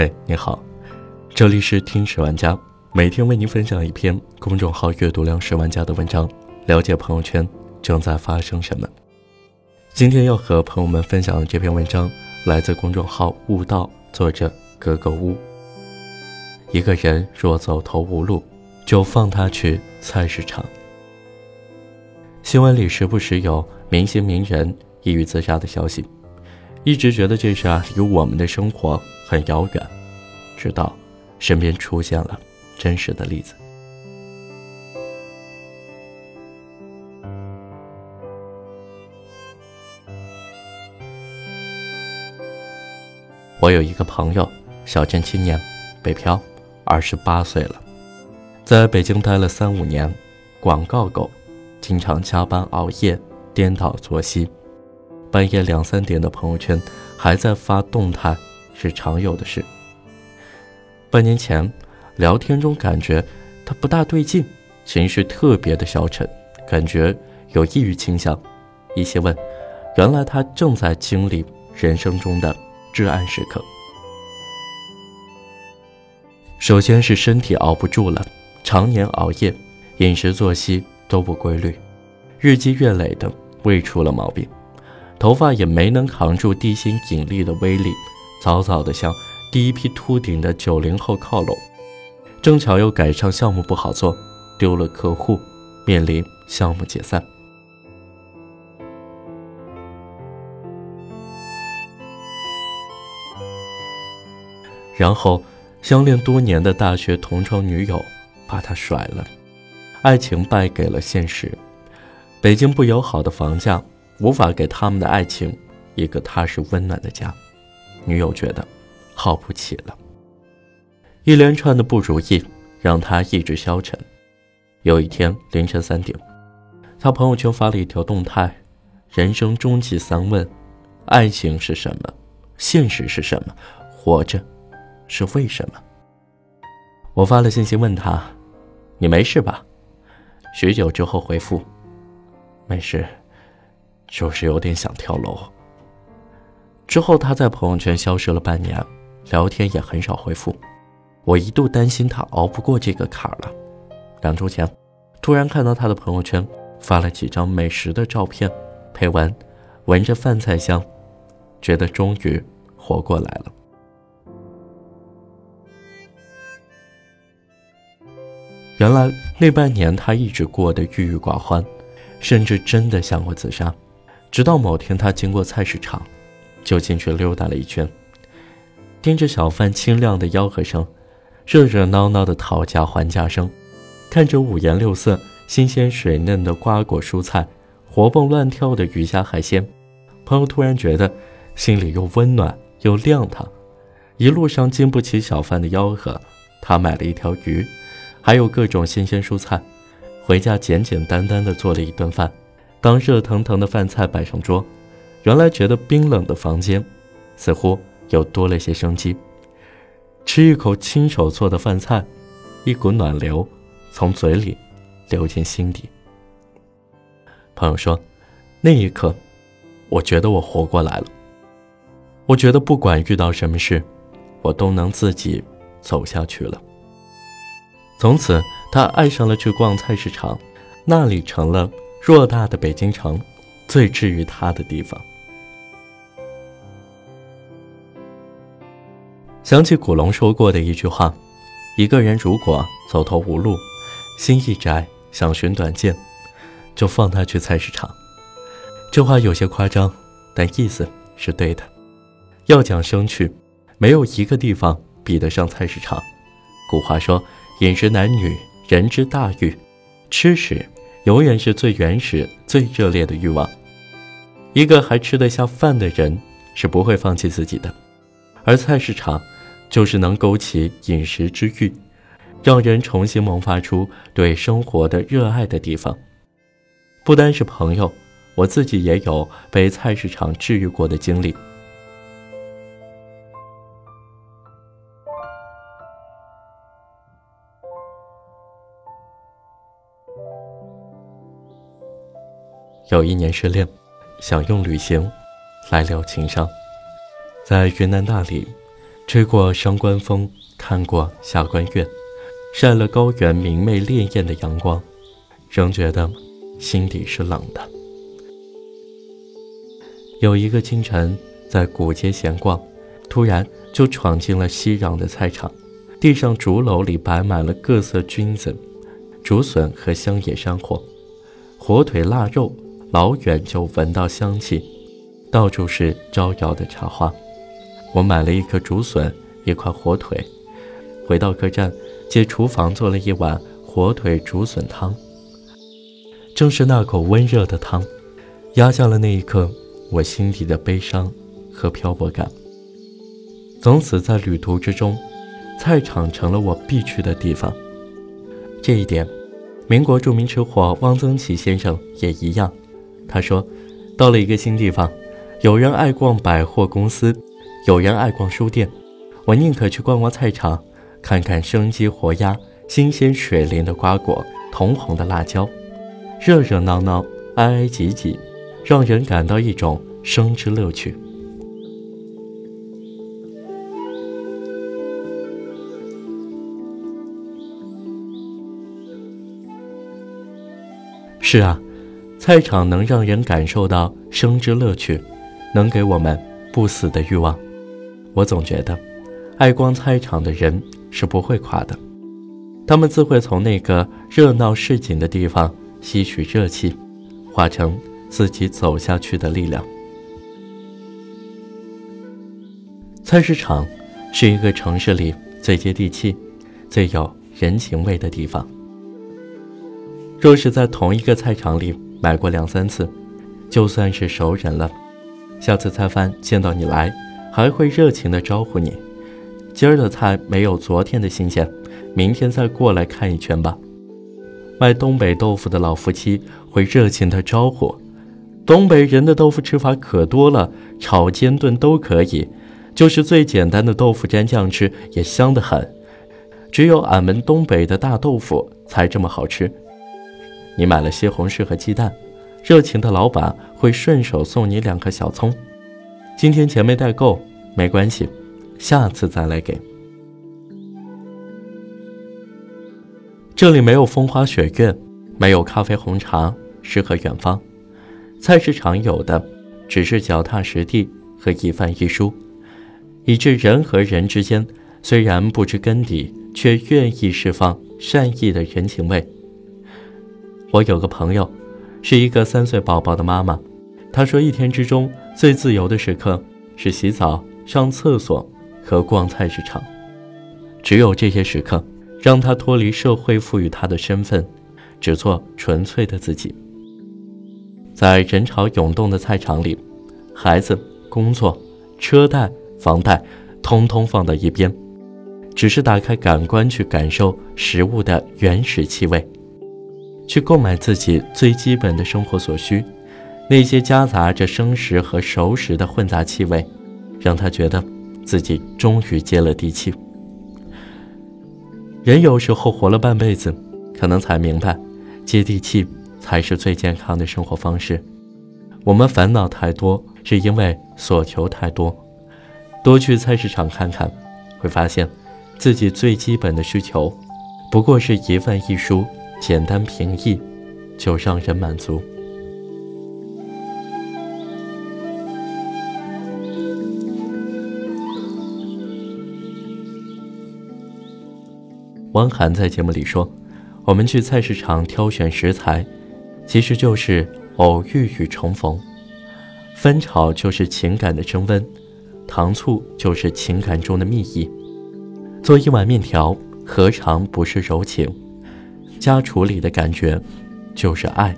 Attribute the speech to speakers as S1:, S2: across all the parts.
S1: 嘿，你好，这里是听史玩家，每天为您分享一篇公众号阅读量十万加的文章，了解朋友圈正在发生什么。今天要和朋友们分享的这篇文章来自公众号悟道，作者格格巫。一个人若走投无路，就放他去菜市场。新闻里时不时有明星名人抑郁自杀的消息。一直觉得这事啊离我们的生活很遥远，直到身边出现了真实的例子。我有一个朋友，小镇青年，北漂，二十八岁了，在北京待了三五年，广告狗，经常加班熬夜，颠倒作息。半夜两三点的朋友圈还在发动态，是常有的事。半年前聊天中感觉他不大对劲，情绪特别的消沉，感觉有抑郁倾向。一些问，原来他正在经历人生中的至暗时刻。首先是身体熬不住了，常年熬夜，饮食作息都不规律，日积月累的胃出了毛病。头发也没能扛住地心引力的威力，早早的向第一批秃顶的九零后靠拢。正巧又赶上项目不好做，丢了客户，面临项目解散。然后，相恋多年的大学同窗女友把他甩了，爱情败给了现实。北京不友好的房价。无法给他们的爱情一个踏实温暖的家，女友觉得耗不起了。一连串的不如意让他意志消沉。有一天凌晨三点，他朋友圈发了一条动态：“人生终极三问，爱情是什么？现实是什么？活着是为什么？”我发了信息问他：“你没事吧？”许久之后回复：“没事。”就是有点想跳楼。之后他在朋友圈消失了半年，聊天也很少回复。我一度担心他熬不过这个坎儿了。两周前，突然看到他的朋友圈发了几张美食的照片，配文闻着饭菜香，觉得终于活过来了。原来那半年他一直过得郁郁寡欢，甚至真的想过自杀。直到某天，他经过菜市场，就进去溜达了一圈，听着小贩清亮的吆喝声，热热闹闹的讨价还价声，看着五颜六色、新鲜水嫩的瓜果蔬菜，活蹦乱跳的鱼虾海鲜，朋友突然觉得心里又温暖又亮堂。一路上经不起小贩的吆喝，他买了一条鱼，还有各种新鲜蔬菜，回家简简单单的做了一顿饭。当热腾腾的饭菜摆上桌，原来觉得冰冷的房间，似乎又多了些生机。吃一口亲手做的饭菜，一股暖流从嘴里流进心底。朋友说，那一刻，我觉得我活过来了。我觉得不管遇到什么事，我都能自己走下去了。从此，他爱上了去逛菜市场，那里成了。偌大的北京城，最治愈他的地方。想起古龙说过的一句话：“一个人如果走投无路，心一窄，想寻短见，就放他去菜市场。”这话有些夸张，但意思是对的。要讲生趣，没有一个地方比得上菜市场。古话说：“饮食男女，人之大欲，吃时。”永远是最原始、最热烈的欲望。一个还吃得下饭的人是不会放弃自己的，而菜市场就是能勾起饮食之欲，让人重新萌发出对生活的热爱的地方。不单是朋友，我自己也有被菜市场治愈过的经历。有一年失恋，想用旅行来疗情伤，在云南大理吹过上官风，看过下关月，晒了高原明媚烈焰的阳光，仍觉得心底是冷的。有一个清晨，在古街闲逛，突然就闯进了熙攘的菜场，地上竹篓里摆满了各色菌子、竹笋和乡野山货，火腿腊肉，老远就闻到香气，到处是招摇的茶花。我买了一颗竹笋，一块火腿，回到客栈，借厨房做了一碗火腿竹笋汤。正是那口温热的汤，压下了那一刻我心底的悲伤和漂泊感。从此在旅途之中，菜场成了我必去的地方。这一点，民国著名吃货汪曾祺先生也一样。他说，到了一个新地方，有人爱逛百货公司。有人爱逛书店，我宁可去逛逛菜场，看看生机活鸭、新鲜水灵的瓜果、通红的辣椒，热热闹闹、挨挨挤挤，让人感到一种生之乐趣。是啊，菜场能让人感受到生之乐趣，能给我们不死的欲望。我总觉得，爱逛菜场的人是不会垮的，他们自会从那个热闹市井的地方吸取热气，化成自己走下去的力量。菜市场是一个城市里最接地气、最有人情味的地方。若是在同一个菜场里买过两三次，就算是熟人了，下次菜贩见到你来。还会热情地招呼你，今儿的菜没有昨天的新鲜，明天再过来看一圈吧。卖东北豆腐的老夫妻会热情地招呼，东北人的豆腐吃法可多了，炒、煎、炖都可以，就是最简单的豆腐蘸酱吃也香得很。只有俺们东北的大豆腐才这么好吃。你买了西红柿和鸡蛋，热情的老板会顺手送你两颗小葱。今天钱没带够。没关系，下次再来给。这里没有风花雪月，没有咖啡红茶，诗和远方。菜市场有的只是脚踏实地和一饭一书，以致人和人之间虽然不知根底，却愿意释放善意的人情味。我有个朋友，是一个三岁宝宝的妈妈，她说一天之中最自由的时刻是洗澡。上厕所和逛菜市场，只有这些时刻，让她脱离社会赋予她的身份，只做纯粹的自己。在人潮涌动的菜场里，孩子、工作、车贷、房贷，通通放到一边，只是打开感官去感受食物的原始气味，去购买自己最基本的生活所需，那些夹杂着生食和熟食的混杂气味。让他觉得自己终于接了地气。人有时候活了半辈子，可能才明白，接地气才是最健康的生活方式。我们烦恼太多，是因为所求太多。多去菜市场看看，会发现，自己最基本的需求，不过是一饭一书，简单平易，就让人满足。汪涵在节目里说：“我们去菜市场挑选食材，其实就是偶遇与重逢；翻炒就是情感的升温，糖醋就是情感中的蜜意。做一碗面条，何尝不是柔情？家厨里的感觉，就是爱。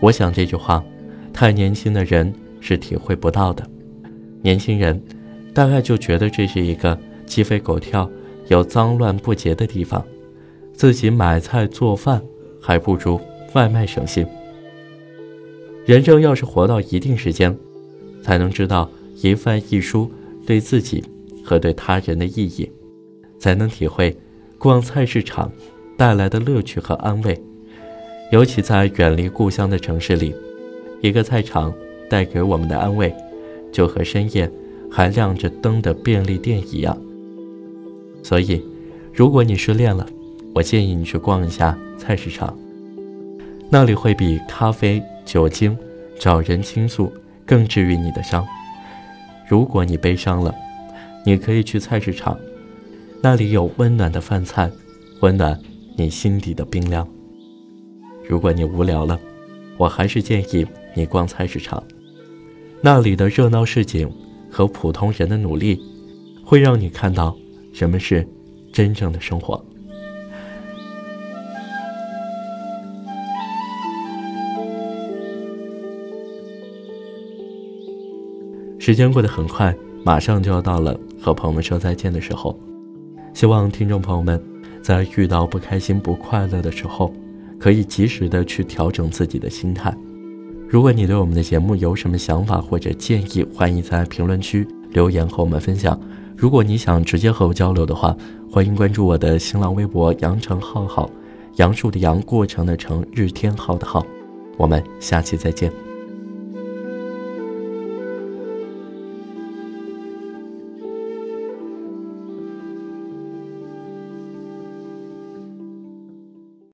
S1: 我想这句话，太年轻的人是体会不到的。年轻人，大概就觉得这是一个鸡飞狗跳。”有脏乱不洁的地方，自己买菜做饭还不如外卖省心。人生要是活到一定时间，才能知道一饭一书对自己和对他人的意义，才能体会逛菜市场带来的乐趣和安慰。尤其在远离故乡的城市里，一个菜场带给我们的安慰，就和深夜还亮着灯的便利店一样。所以，如果你失恋了，我建议你去逛一下菜市场，那里会比咖啡、酒精、找人倾诉更治愈你的伤。如果你悲伤了，你可以去菜市场，那里有温暖的饭菜，温暖你心底的冰凉。如果你无聊了，我还是建议你逛菜市场，那里的热闹市井和普通人的努力，会让你看到什么是真正的生活。时间过得很快，马上就要到了和朋友们说再见的时候。希望听众朋友们在遇到不开心、不快乐的时候，可以及时的去调整自己的心态。如果你对我们的节目有什么想法或者建议，欢迎在评论区留言和我们分享。如果你想直接和我交流的话，欢迎关注我的新浪微博“杨成浩浩”，杨树的杨，过程的程，日天浩的浩。我们下期再见。